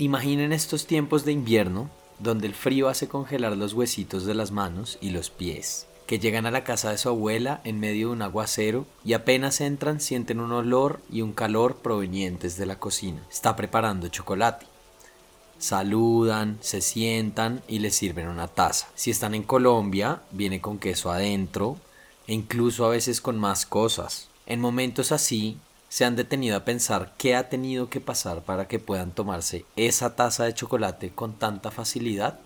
Imaginen estos tiempos de invierno donde el frío hace congelar los huesitos de las manos y los pies, que llegan a la casa de su abuela en medio de un aguacero y apenas entran sienten un olor y un calor provenientes de la cocina. Está preparando chocolate. Saludan, se sientan y les sirven una taza. Si están en Colombia, viene con queso adentro e incluso a veces con más cosas. En momentos así, se han detenido a pensar qué ha tenido que pasar para que puedan tomarse esa taza de chocolate con tanta facilidad.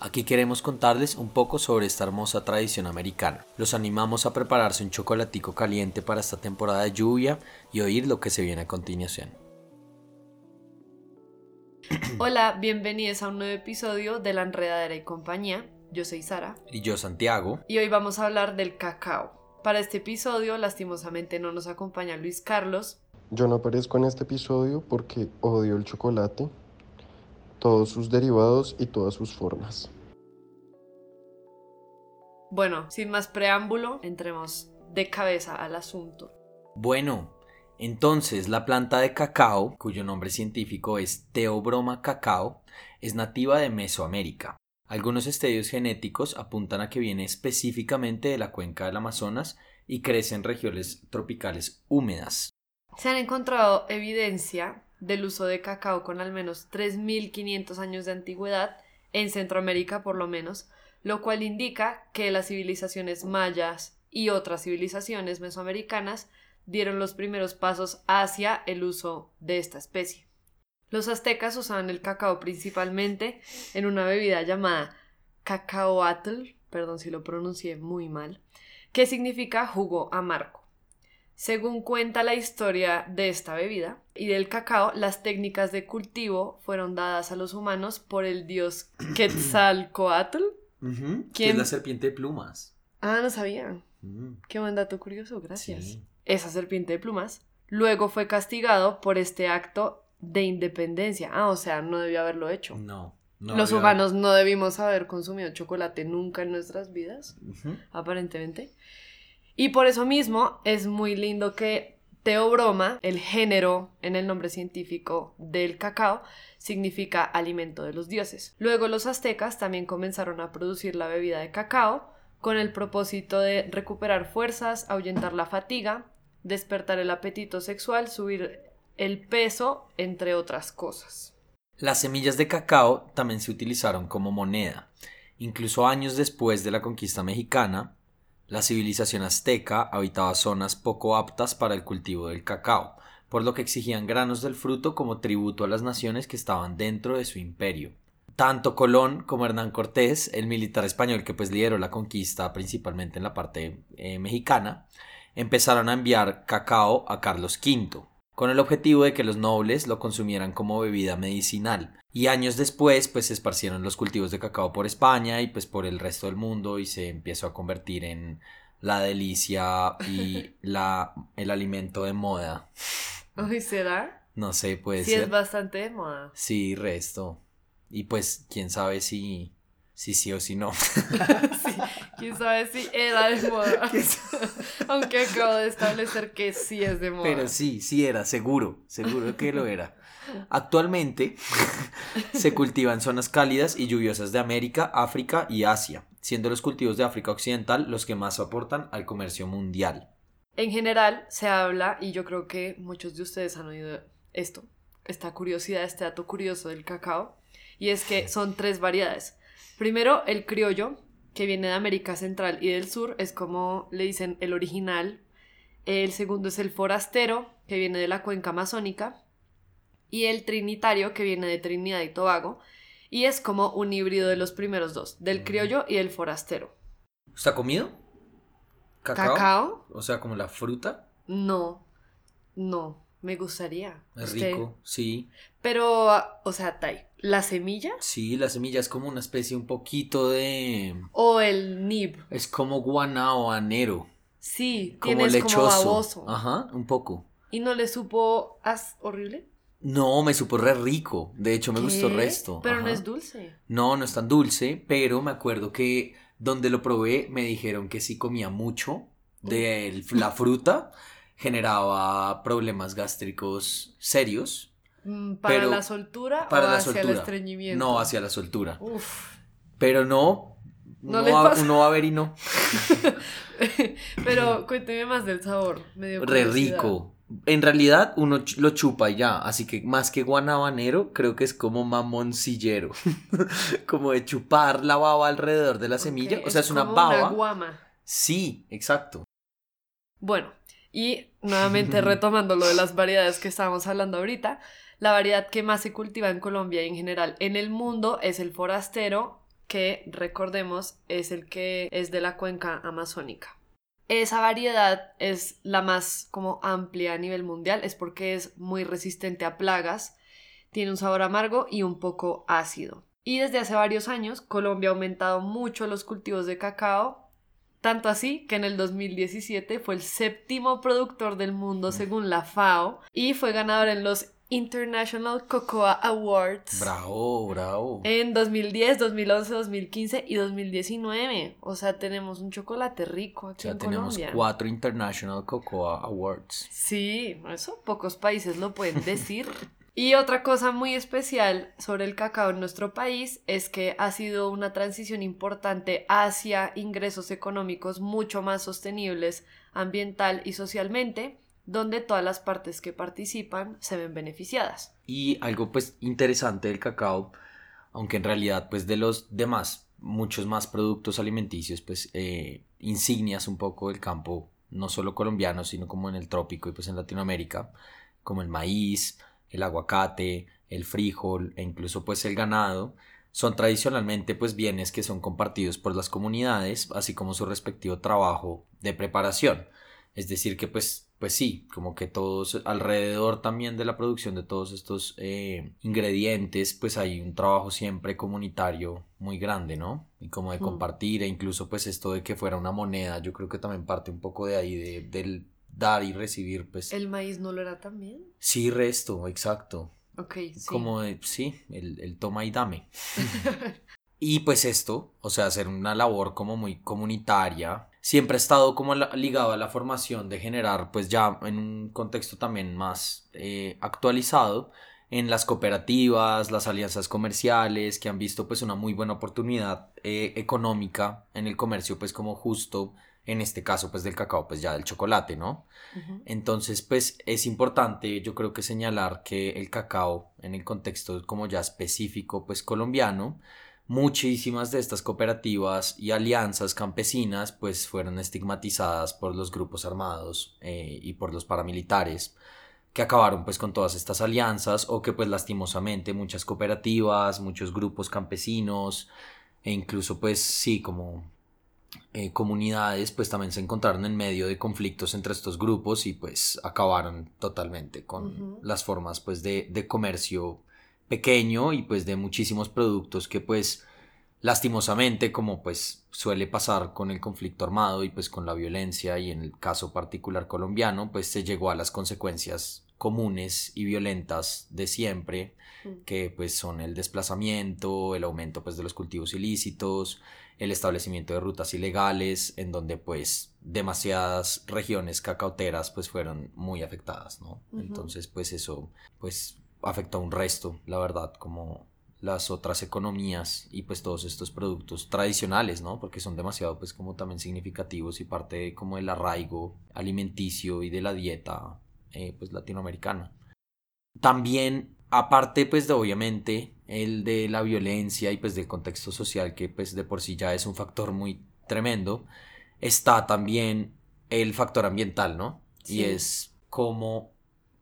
Aquí queremos contarles un poco sobre esta hermosa tradición americana. Los animamos a prepararse un chocolatico caliente para esta temporada de lluvia y oír lo que se viene a continuación. Hola, bienvenidos a un nuevo episodio de La Enredadera y Compañía. Yo soy Sara. Y yo Santiago. Y hoy vamos a hablar del cacao. Para este episodio, lastimosamente, no nos acompaña Luis Carlos. Yo no aparezco en este episodio porque odio el chocolate, todos sus derivados y todas sus formas. Bueno, sin más preámbulo, entremos de cabeza al asunto. Bueno, entonces la planta de cacao, cuyo nombre científico es Theobroma cacao, es nativa de Mesoamérica. Algunos estudios genéticos apuntan a que viene específicamente de la cuenca del Amazonas y crece en regiones tropicales húmedas. Se han encontrado evidencia del uso de cacao con al menos 3.500 años de antigüedad, en Centroamérica por lo menos, lo cual indica que las civilizaciones mayas y otras civilizaciones mesoamericanas dieron los primeros pasos hacia el uso de esta especie. Los aztecas usaban el cacao principalmente en una bebida llamada cacaoatl, perdón si lo pronuncié muy mal, que significa jugo amargo. Según cuenta la historia de esta bebida y del cacao, las técnicas de cultivo fueron dadas a los humanos por el dios Quetzalcoatl. Que es la serpiente de plumas. Ah, no sabía. Qué buen dato curioso, gracias. Esa serpiente de plumas luego fue castigado por este acto de independencia. Ah, o sea, no debió haberlo hecho. No. Los humanos no debimos haber consumido chocolate nunca en nuestras vidas, aparentemente. Y por eso mismo es muy lindo que Teobroma, el género en el nombre científico del cacao, significa alimento de los dioses. Luego los aztecas también comenzaron a producir la bebida de cacao con el propósito de recuperar fuerzas, ahuyentar la fatiga, despertar el apetito sexual, subir el peso, entre otras cosas. Las semillas de cacao también se utilizaron como moneda. Incluso años después de la conquista mexicana, la civilización azteca habitaba zonas poco aptas para el cultivo del cacao, por lo que exigían granos del fruto como tributo a las naciones que estaban dentro de su imperio. Tanto Colón como Hernán Cortés, el militar español que pues lideró la conquista principalmente en la parte eh, mexicana, empezaron a enviar cacao a Carlos V, con el objetivo de que los nobles lo consumieran como bebida medicinal. Y años después, pues se esparcieron los cultivos de cacao por España y pues por el resto del mundo y se empezó a convertir en la delicia y la, el alimento de moda. Uy, ¿será? No sé, sí ser. Sí, es bastante de moda. Sí, resto. Y pues, quién sabe si si sí o si no. sí, quién sabe si era de moda. Aunque acabo de establecer que sí es de moda. Pero sí, sí era, seguro, seguro que lo era. Actualmente se cultiva en zonas cálidas y lluviosas de América, África y Asia, siendo los cultivos de África Occidental los que más aportan al comercio mundial. En general se habla, y yo creo que muchos de ustedes han oído esto, esta curiosidad, este dato curioso del cacao, y es que son tres variedades Primero, el criollo, que viene de América Central y del Sur, es como le dicen el original. El segundo es el forastero, que viene de la cuenca amazónica. Y el trinitario, que viene de Trinidad y Tobago. Y es como un híbrido de los primeros dos, del criollo y el forastero. ¿Está comido? ¿Cacao? ¿Cacao? O sea, como la fruta. No, no. Me gustaría. Es rico, sí. Pero, o sea, Tai, ¿la semilla? Sí, la semilla es como una especie un poquito de... O el nib. Es como guanabanero. Sí, como lechoso. como baboso. Ajá, un poco. ¿Y no le supo as horrible? No, me supo re rico. De hecho, me gustó el resto. Pero no es dulce. No, no es tan dulce, pero me acuerdo que donde lo probé me dijeron que sí comía mucho de la fruta generaba problemas gástricos serios ¿Para Pero la soltura para o la hacia el estreñimiento? No, hacia la soltura. Uf. Pero no, ¿No uno, va, pasa? uno va a ver y no. Pero cuénteme más del sabor. Re rico. En realidad uno lo chupa y ya, así que más que guanabanero, creo que es como mamoncillero. como de chupar la baba alrededor de la semilla. O sea, es, una como baba. Una guama. Sí, exacto. Bueno, y nuevamente retomando lo de las variedades que estábamos hablando ahorita, la variedad que más se cultiva en Colombia y en general en el mundo es el forastero, que recordemos es el que es de la cuenca amazónica. Esa variedad es la más como amplia a nivel mundial, es porque es muy resistente a plagas, tiene un sabor amargo y un poco ácido. Y desde hace varios años Colombia ha aumentado mucho los cultivos de cacao, tanto así que en el 2017 fue el séptimo productor del mundo según la FAO y fue ganador en los International Cocoa Awards. Bravo, bravo. En 2010, 2011, 2015 y 2019. O sea, tenemos un chocolate rico aquí ya en tenemos Colombia. cuatro International Cocoa Awards. Sí, eso pocos países lo pueden decir. y otra cosa muy especial sobre el cacao en nuestro país es que ha sido una transición importante hacia ingresos económicos mucho más sostenibles ambiental y socialmente, donde todas las partes que participan se ven beneficiadas. Y algo pues interesante del cacao, aunque en realidad pues de los demás, muchos más productos alimenticios, pues eh, insignias un poco del campo, no solo colombiano, sino como en el trópico y pues en Latinoamérica, como el maíz, el aguacate, el frijol e incluso pues el ganado, son tradicionalmente pues bienes que son compartidos por las comunidades, así como su respectivo trabajo de preparación. Es decir, que pues, pues sí, como que todos alrededor también de la producción de todos estos eh, ingredientes, pues hay un trabajo siempre comunitario muy grande, ¿no? Y como de Mm. compartir e incluso pues esto de que fuera una moneda, yo creo que también parte un poco de ahí, de, del dar y recibir, pues... ¿El maíz no lo era también? Sí, resto, exacto. Ok, sí. Como de, sí, el, el toma y dame. Y pues esto, o sea, hacer una labor como muy comunitaria, siempre ha estado como la- ligado a la formación de generar, pues ya en un contexto también más eh, actualizado, en las cooperativas, las alianzas comerciales, que han visto pues una muy buena oportunidad eh, económica en el comercio, pues como justo en este caso pues del cacao, pues ya del chocolate, ¿no? Entonces, pues es importante, yo creo que señalar que el cacao, en el contexto como ya específico, pues colombiano, muchísimas de estas cooperativas y alianzas campesinas, pues fueron estigmatizadas por los grupos armados eh, y por los paramilitares que acabaron pues con todas estas alianzas o que pues lastimosamente muchas cooperativas, muchos grupos campesinos e incluso pues sí como eh, comunidades pues también se encontraron en medio de conflictos entre estos grupos y pues acabaron totalmente con las formas pues de, de comercio pequeño y pues de muchísimos productos que pues lastimosamente como pues suele pasar con el conflicto armado y pues con la violencia y en el caso particular colombiano pues se llegó a las consecuencias comunes y violentas de siempre Mm. que pues son el desplazamiento, el aumento pues de los cultivos ilícitos, el establecimiento de rutas ilegales en donde pues demasiadas regiones cacauteras pues fueron muy afectadas, ¿no? Entonces pues eso pues afectó a un resto, la verdad, como las otras economías y pues todos estos productos tradicionales, ¿no? Porque son demasiado pues como también significativos y parte de, como del arraigo alimenticio y de la dieta eh, pues latinoamericana. También, aparte pues de obviamente el de la violencia y pues del contexto social que pues de por sí ya es un factor muy tremendo, está también el factor ambiental, ¿no? Y es cómo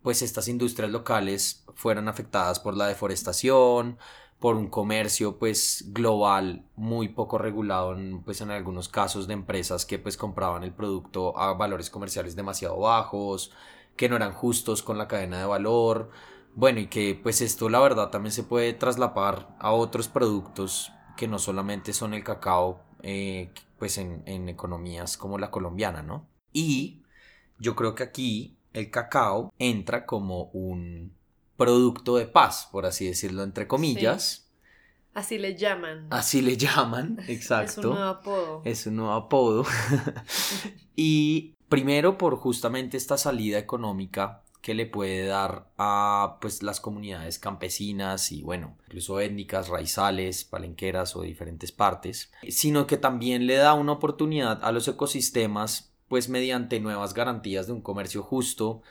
pues estas industrias locales fueron afectadas por la deforestación, por un comercio pues global muy poco regulado en, pues en algunos casos de empresas que pues compraban el producto a valores comerciales demasiado bajos, que no eran justos con la cadena de valor, bueno y que pues esto la verdad también se puede traslapar a otros productos que no solamente son el cacao eh, pues en, en economías como la colombiana, ¿no? Y yo creo que aquí el cacao entra como un producto de paz, por así decirlo, entre comillas. Así le llaman. Así le llaman, Es exacto. un nuevo apodo. Es un nuevo apodo. y primero por justamente esta salida económica que le puede dar a pues las comunidades campesinas y bueno, incluso étnicas, raizales, palenqueras o diferentes partes, sino que también le da una oportunidad a los ecosistemas pues mediante nuevas garantías de un comercio justo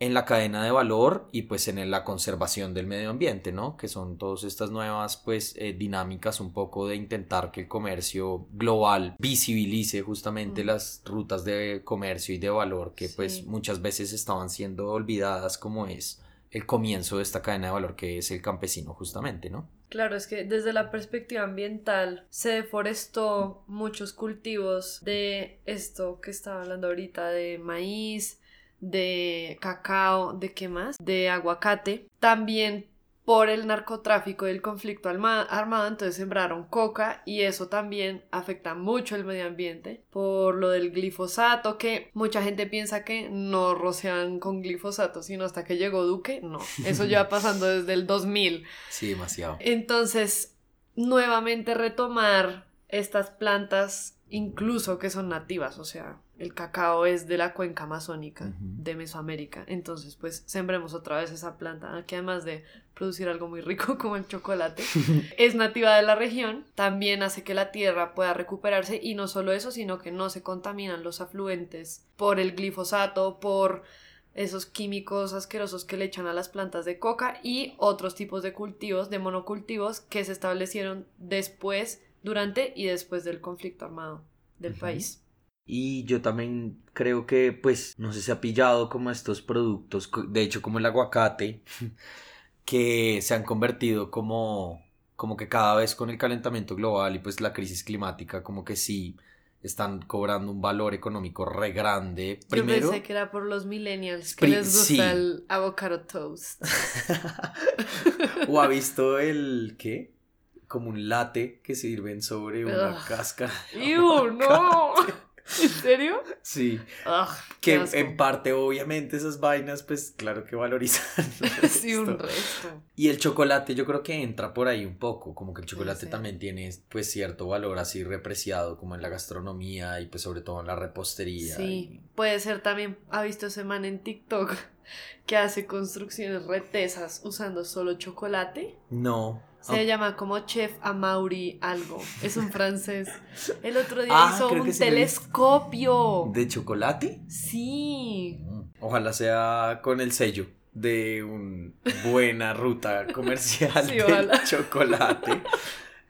en la cadena de valor y pues en la conservación del medio ambiente, ¿no? Que son todas estas nuevas pues eh, dinámicas un poco de intentar que el comercio global visibilice justamente las rutas de comercio y de valor que pues muchas veces estaban siendo olvidadas como es el comienzo de esta cadena de valor que es el campesino justamente, ¿no? Claro, es que desde la perspectiva ambiental se deforestó muchos cultivos de esto que estaba hablando ahorita de maíz, de cacao, de qué más, de aguacate. También por el narcotráfico y el conflicto armado, entonces sembraron coca y eso también afecta mucho el medio ambiente por lo del glifosato, que mucha gente piensa que no rocian con glifosato, sino hasta que llegó Duque, no, eso ya pasando desde el 2000. Sí, demasiado. Entonces, nuevamente retomar estas plantas incluso que son nativas, o sea, el cacao es de la cuenca amazónica de Mesoamérica, entonces pues sembremos otra vez esa planta, que además de producir algo muy rico como el chocolate, es nativa de la región, también hace que la tierra pueda recuperarse y no solo eso, sino que no se contaminan los afluentes por el glifosato, por esos químicos asquerosos que le echan a las plantas de coca y otros tipos de cultivos, de monocultivos que se establecieron después durante y después del conflicto armado del país. Y yo también creo que, pues, no sé, se ha pillado como estos productos, de hecho, como el aguacate, que se han convertido como, como que cada vez con el calentamiento global y pues la crisis climática, como que sí están cobrando un valor económico re grande. Primero, Yo pensé que era por los millennials que les gusta el avocado toast. o ha visto el, ¿qué? como un latte que sirven sobre una cáscara. ¡Ew, no! ¿En serio? Sí. que en parte, obviamente, esas vainas, pues claro que valorizan. sí, un resto. Y el chocolate, yo creo que entra por ahí un poco. Como que el chocolate también tiene, pues, cierto valor así repreciado, como en la gastronomía y, pues, sobre todo en la repostería. Sí. Puede ser también, ha visto ese man en TikTok que hace construcciones retesas usando solo chocolate. No. Se llama como Chef Amaury algo. Es un francés. El otro día ah, hizo un telescopio. ¿De chocolate? Sí. Mm. Ojalá sea con el sello de una buena ruta comercial de chocolate.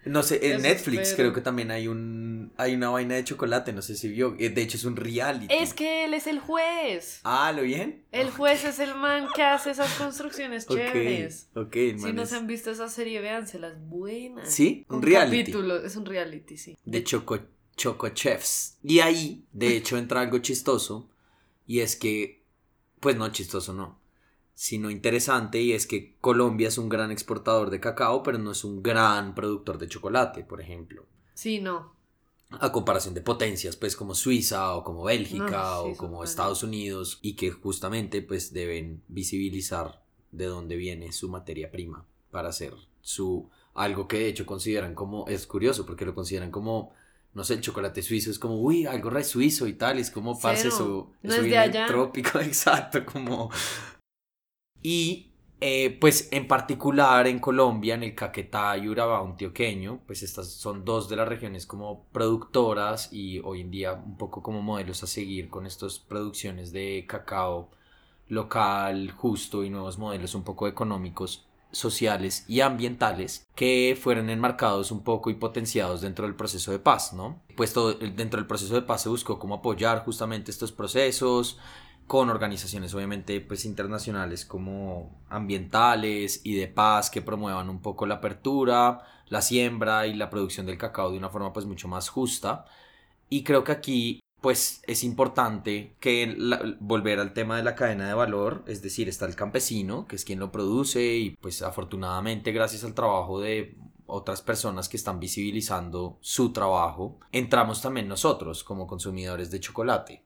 No sé, en Netflix creo que también hay un hay una vaina de chocolate, no sé si vio. Eh, de hecho es un reality. Es que él es el juez. Ah, ¿lo bien? El juez es el man que hace esas construcciones chéveres. Ok, Si no se han visto esa serie, véanselas buenas. Sí, un, reality. Capítulo, es un reality, sí. De Choco, Choco Chefs. Y ahí, de hecho, entra algo chistoso. Y es que, pues no chistoso, no sino interesante y es que Colombia es un gran exportador de cacao, pero no es un gran productor de chocolate, por ejemplo. Sí, no. A comparación de potencias, pues como Suiza o como Bélgica o como Estados Unidos y que justamente pues deben visibilizar de dónde viene su materia prima para hacer su algo que de hecho consideran como es curioso porque lo consideran como no sé, el chocolate suizo es como, uy, algo re suizo y tal, es como pase eso, no es de allá. trópico, exacto, como y eh, pues en particular en Colombia, en el Caquetá y Urabá antioqueño, pues estas son dos de las regiones como productoras y hoy en día un poco como modelos a seguir con estas producciones de cacao local, justo y nuevos modelos un poco económicos sociales y ambientales que fueron enmarcados un poco y potenciados dentro del proceso de paz, ¿no? Pues todo, dentro del proceso de paz se buscó cómo apoyar justamente estos procesos, con organizaciones obviamente pues internacionales como ambientales y de paz que promuevan un poco la apertura, la siembra y la producción del cacao de una forma pues mucho más justa. Y creo que aquí pues es importante que volver al tema de la cadena de valor, es decir, está el campesino, que es quien lo produce y pues afortunadamente gracias al trabajo de otras personas que están visibilizando su trabajo, entramos también nosotros como consumidores de chocolate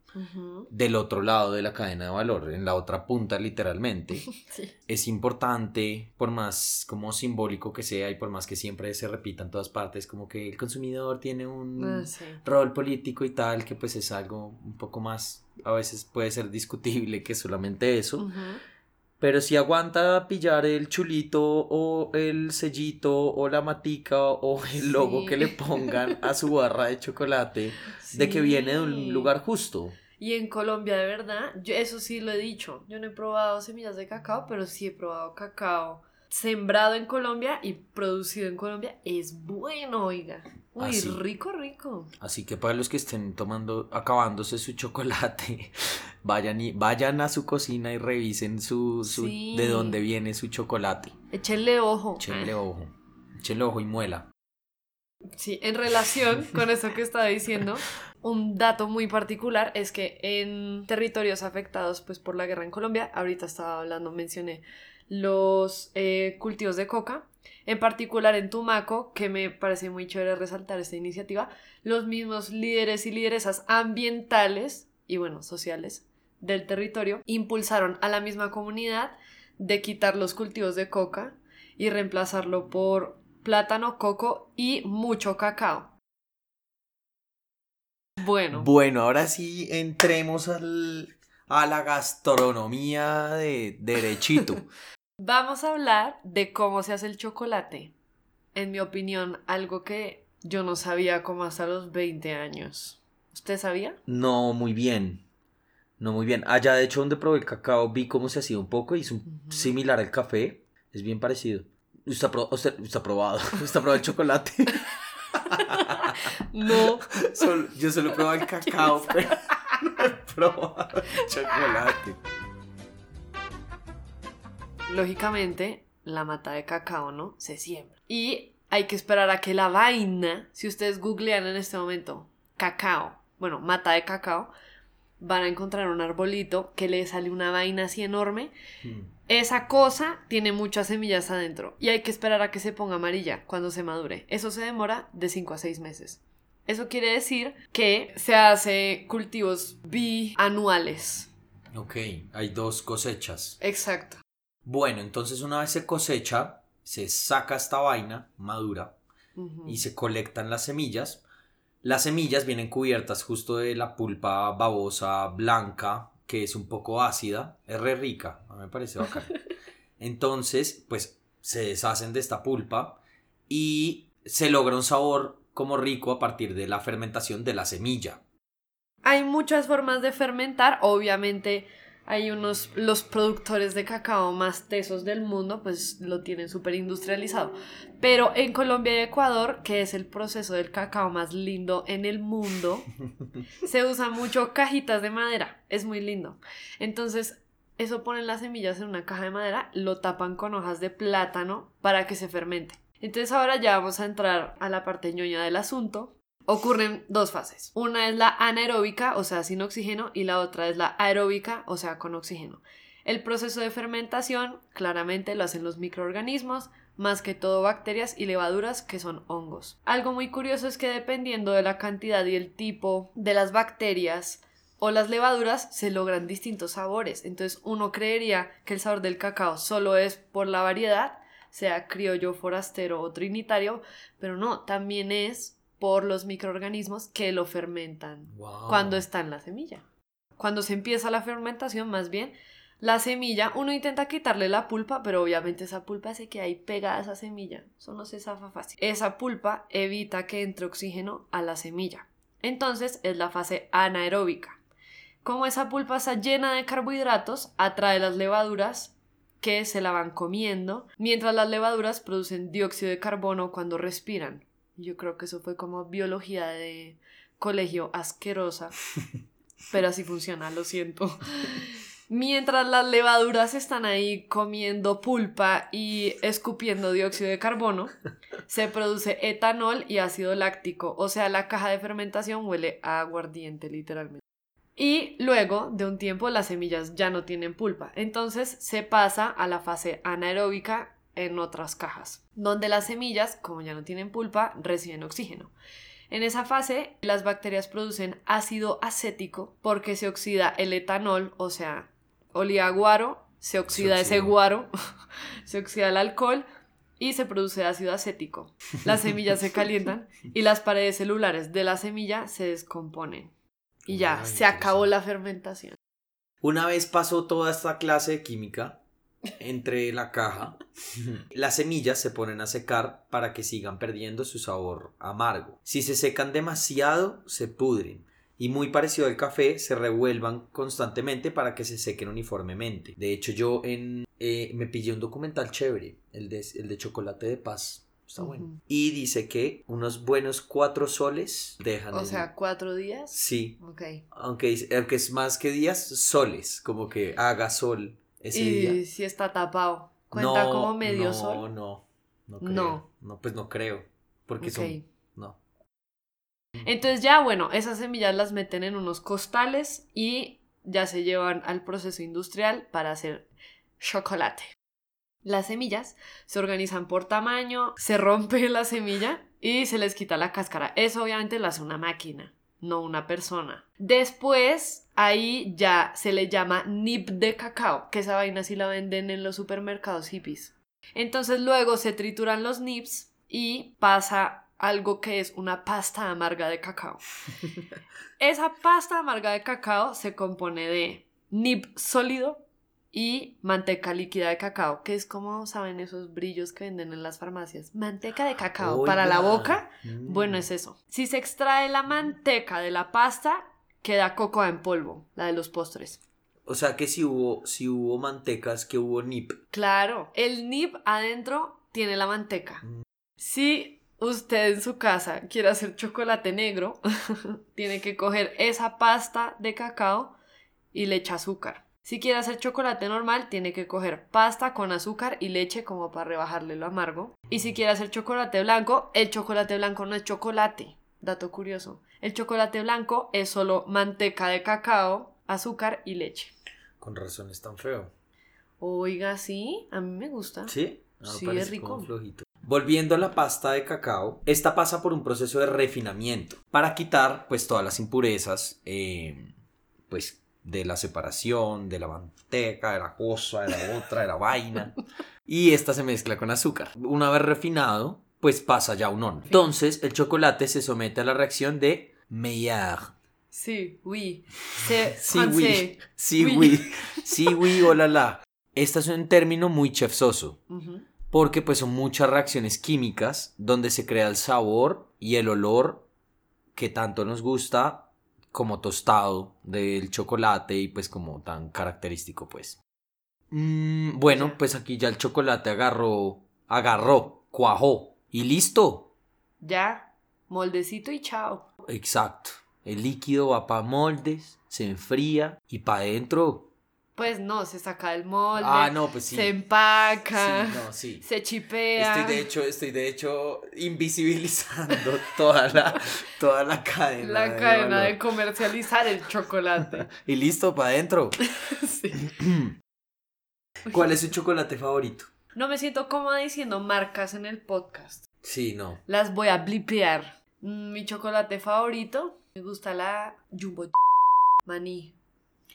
del otro lado de la cadena de valor, en la otra punta literalmente. Es importante, por más como simbólico que sea y por más que siempre se repita en todas partes, como que el consumidor tiene un ah, rol político y tal, que pues es algo un poco más, a veces puede ser discutible que solamente eso. Pero si aguanta pillar el chulito o el sellito o la matica o el logo Sí. que le pongan a su barra de chocolate de que viene de un lugar justo. Y en Colombia, de verdad, yo eso sí lo he dicho. Yo no he probado semillas de cacao, pero sí he probado cacao sembrado en Colombia y producido en Colombia. Es bueno, oiga. Uy, Ah, rico, rico. Así que para los que estén tomando, acabándose su chocolate, vayan y vayan a su cocina y revisen su, su Sí. de dónde viene su chocolate. Échenle ojo. Échenle ojo. Échenle ojo y muela. Sí, en relación con eso que estaba diciendo, un dato muy particular es que en territorios afectados pues, por la guerra en Colombia, ahorita estaba hablando, mencioné los eh, cultivos de coca, en particular en Tumaco, que me parece muy chévere resaltar esta iniciativa, los mismos líderes y lideresas ambientales y bueno, sociales del territorio impulsaron a la misma comunidad de quitar los cultivos de coca y reemplazarlo por plátano, coco y mucho cacao. Bueno, Bueno, ahora sí entremos al, a la gastronomía de derechito. vamos a hablar de cómo se hace el chocolate. En mi opinión, algo que yo no sabía como hasta los 20 años. ¿Usted sabía? No muy bien. No muy bien. Allá, de hecho, donde probé el cacao, vi cómo se hacía un poco y es un- similar al café. Es bien parecido. ¿Usted ha, pro- usted, usted ha probado? ¿Usted ha probado el chocolate? No. Solo- yo solo he probado el cacao, pero no he probado el chocolate. Lógicamente, la mata de cacao, ¿no? Se siembra. Y hay que esperar a que la vaina, si ustedes googlean en este momento, cacao, bueno, mata de cacao, van a encontrar un arbolito que le sale una vaina así enorme. Esa cosa tiene muchas semillas adentro y hay que esperar a que se ponga amarilla cuando se madure. Eso se demora de 5 a 6 meses. Eso quiere decir que se hace cultivos bianuales. Ok, hay dos cosechas. Exacto. Bueno, entonces una vez se cosecha, se saca esta vaina madura y se colectan las semillas. Las semillas vienen cubiertas justo de la pulpa babosa blanca, que es un poco ácida, es re rica, a mí me parece bacán. Entonces, pues se deshacen de esta pulpa y se logra un sabor como rico a partir de la fermentación de la semilla. Hay muchas formas de fermentar, obviamente hay unos, los productores de cacao más tesos del mundo, pues lo tienen súper industrializado. Pero en Colombia y Ecuador, que es el proceso del cacao más lindo en el mundo, se usan mucho cajitas de madera, es muy lindo. Entonces, eso ponen las semillas en una caja de madera, lo tapan con hojas de plátano para que se fermente. Entonces ahora ya vamos a entrar a la parte ñoña del asunto, ocurren dos fases. Una es la anaeróbica, o sea, sin oxígeno, y la otra es la aeróbica, o sea, con oxígeno. El proceso de fermentación claramente lo hacen los microorganismos, más que todo bacterias y levaduras que son hongos. Algo muy curioso es que dependiendo de la cantidad y el tipo de las bacterias o las levaduras se logran distintos sabores. Entonces uno creería que el sabor del cacao solo es por la variedad, sea criollo, forastero o trinitario, pero no, también es por los microorganismos que lo fermentan Wow. cuando está en la semilla. Cuando se empieza la fermentación, más bien, la semilla, uno intenta quitarle la pulpa, pero obviamente esa pulpa se queda ahí pegada a esa semilla. Eso no se zafa fácil. Esa pulpa evita que entre oxígeno a la semilla. Entonces es la fase anaeróbica. Como esa pulpa está llena de carbohidratos, atrae las levaduras que se la van comiendo, mientras las levaduras producen dióxido de carbono cuando respiran. Yo creo que eso fue como biología de colegio asquerosa, pero así funciona, lo siento. Mientras las levaduras están ahí comiendo pulpa y escupiendo dióxido de carbono, se produce etanol y ácido láctico, o sea, la caja de fermentación huele a aguardiente literalmente. Y luego de un tiempo las semillas ya no tienen pulpa, entonces se pasa a la fase anaeróbica en otras cajas, donde las semillas, como ya no tienen pulpa, reciben oxígeno. En esa fase, las bacterias producen ácido acético porque se oxida el etanol, o sea, olía a guaro, se oxida ese guaro, se oxida el alcohol y se produce ácido acético. Las semillas se calientan y las paredes celulares de la semilla se descomponen. Y ya, Ay, se acabó la fermentación. Una vez pasó toda esta clase de química, entre la caja. Las semillas se ponen a secar para que sigan perdiendo su sabor amargo. Si se secan demasiado, se pudren. Y muy parecido al café, se revuelvan constantemente para que se sequen uniformemente. De hecho, yo en, eh, me pillé un documental chévere, el de, el de chocolate de paz. Está bueno. Y dice que unos buenos cuatro soles dejan. O el- sea, cuatro días. Sí, Ok. aunque es más que días, soles, como que haga sol ese y día. si está tapado, ¿cuenta como medio no, sol? No, no creo. No. No, pues no creo. Porque son. No. Entonces ya, bueno, esas semillas las meten en unos costales y ya se llevan al proceso industrial para hacer chocolate. Las semillas se organizan por tamaño, se rompe la semilla y se les quita la cáscara. Eso obviamente lo hace una máquina, no una persona. Después, ahí ya se le llama nib de cacao, que esa vaina sí la venden en los supermercados hippies. Entonces luego se trituran los nibs y pasa algo que es una pasta amarga de cacao. Esa pasta amarga de cacao se compone de nib sólido y manteca líquida de cacao, que es como saben esos brillos que venden en las farmacias. Manteca de cacao para la boca. Mm. Bueno, es eso. Si se extrae la manteca de la pasta, queda cocoa en polvo, la de los postres. O sea que si hubo, si hubo mantecas, que hubo nip. Claro, el nib adentro tiene la manteca. Mm. Si usted en su casa quiere hacer chocolate negro, tiene que coger esa pasta de cacao y le echa azúcar. Si quiere hacer chocolate normal, tiene que coger pasta con azúcar y leche como para rebajarle lo amargo. Y si quiere hacer chocolate blanco, el chocolate blanco no es chocolate. Dato curioso. El chocolate blanco es solo manteca de cacao, azúcar y leche. Con razón es tan feo. Oiga, sí, a mí me gusta. ¿Sí? Ah, Sí, es rico. como flojito. Volviendo a la pasta de cacao, esta pasa por un proceso de refinamiento para quitar pues todas las impurezas eh, pues de la separación, de la manteca, de la cosa, de la otra, de la vaina. Y esta se mezcla con azúcar. Una vez refinado, pues pasa ya un horno. Entonces el chocolate se somete a la reacción de Maillard. Sí, oui. C'est Sí, oui. Sí, Oui. oui. Sí, oui, hola, la. Este es un término muy chefsoso. Ujú. Porque pues son muchas reacciones químicas donde se crea el sabor y el olor que tanto nos gusta como tostado del chocolate y pues como tan característico pues. Mm, bueno, pues aquí ya el chocolate agarró, agarró, cuajó y listo. Ya, moldecito y chao. Exacto. El líquido va para moldes, se enfría y para adentro. Pues no, se saca del molde, Ah, no, pues sí. se empaca, Sí, no, sí. se chipea. Estoy de hecho, estoy de hecho invisibilizando toda la, toda la cadena. la de cadena valor. de comercializar el chocolate. Y listo, para adentro. Sí. ¿Cuál es su chocolate favorito? No me siento cómoda diciendo marcas en el podcast. Sí, no. Las voy a blipear. Mm, Mi chocolate favorito, me gusta la Jumbo Maní.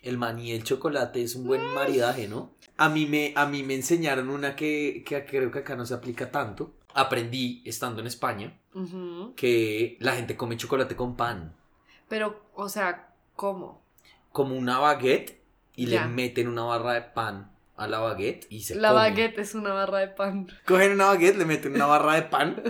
El maní y el chocolate es un buen maridaje, ¿no? A mí me, a mí me enseñaron una que, que creo que acá no se aplica tanto. Aprendí estando en España Ujú. que la gente come chocolate con pan. Pero, o sea, ¿cómo? Como una baguette y Ya. le meten una barra de pan a la baguette y se La baguette es una barra de pan. Cogen una baguette, le meten una barra de pan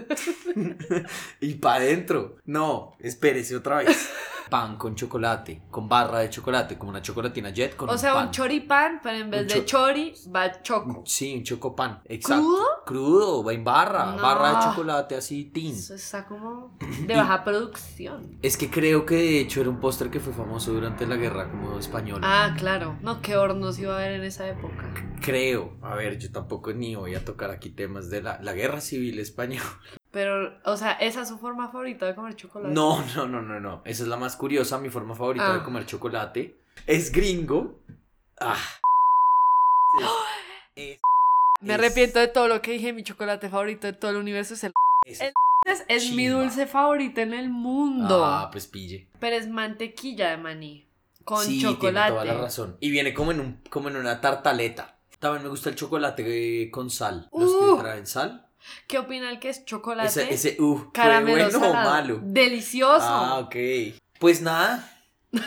y para adentro. No, espérese otra vez. Pan con chocolate, con barra de chocolate, como una chocolatina jet con O sea, pan. un choripán, pero en vez de cho- chori va choco. Sí, un chocopan. Exacto. ¿Crudo? Crudo, va en barra, No. barra de chocolate así, tin. Eso está como de baja producción. Es que creo que de hecho era un postre que fue famoso durante la guerra como española. Ah, claro. No, qué hornos iba a haber en esa época. Creo. A ver, yo tampoco ni voy a tocar aquí temas de la, la guerra civil española. Pero, o sea, esa es su forma favorita de comer chocolate. No, no, no, no, no. Esa es la más curiosa. Mi forma favorita de Ah. comer chocolate es gringo. Ah. Es, Me es- arrepiento de todo lo que dije. Mi chocolate favorito de todo el universo es el. es- el- Es, es mi dulce favorito en el mundo. Ah, pues pille. Pero es mantequilla de maní. Con sí, chocolate. tiene toda la razón. Y viene como en, un, como en una tartaleta. También me gusta el chocolate eh, con sal. Los Uh. que traen sal. ¿Qué opina el que es chocolate? Ese, ese, uh, ¿fue caramelo bueno o malo? Delicioso. Ah, ok. Pues nada.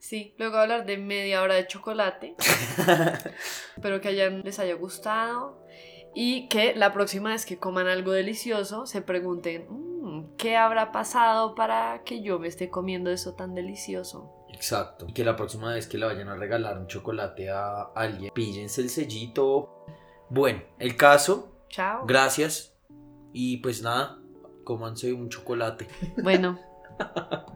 Sí, luego hablar de media hora de chocolate. Espero que hayan, les haya gustado y que la próxima vez que coman algo delicioso se pregunten, "Mm, ¿qué habrá pasado para que yo me esté comiendo eso tan delicioso? Exacto. Y que la próxima vez que le vayan a regalar un chocolate a alguien, píllense el sellito. Bueno, el caso, Chao. gracias. Y pues nada, cómanse un chocolate. Bueno,